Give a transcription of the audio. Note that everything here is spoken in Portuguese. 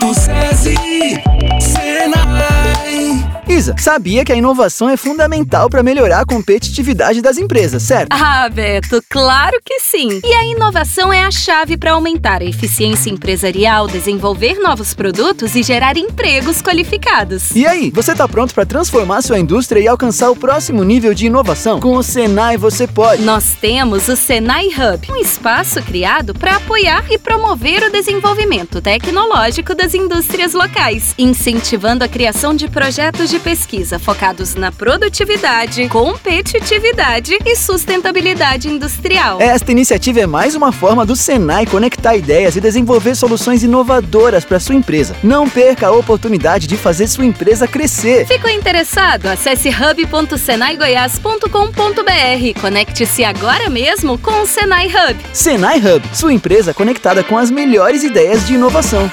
Instituto SESI, Senai. Isa, sabia que a inovação é fundamental para melhorar a competitividade das empresas, certo? Ah, Beto, claro que sim. E a inovação é a chave para aumentar a eficiência empresarial, desenvolver novos produtos e gerar empregos qualificados. E aí, você está pronto para transformar sua indústria e alcançar o próximo nível de inovação? Com o Senai você pode. Nós temos o Senai Hub, um espaço criado para apoiar e promover o desenvolvimento tecnológico das indústrias locais, incentivando a criação de projetos de pesquisa focados na produtividade, competitividade e sustentabilidade industrial. Esta iniciativa é mais uma forma do Senai conectar ideias e desenvolver soluções inovadoras para sua empresa. Não perca a oportunidade de fazer sua empresa crescer. Ficou interessado? Acesse hub.senaigoias.com.br. Conecte-se agora mesmo com o Senai Hub. Senai Hub, sua empresa conectada com as melhores ideias de inovação.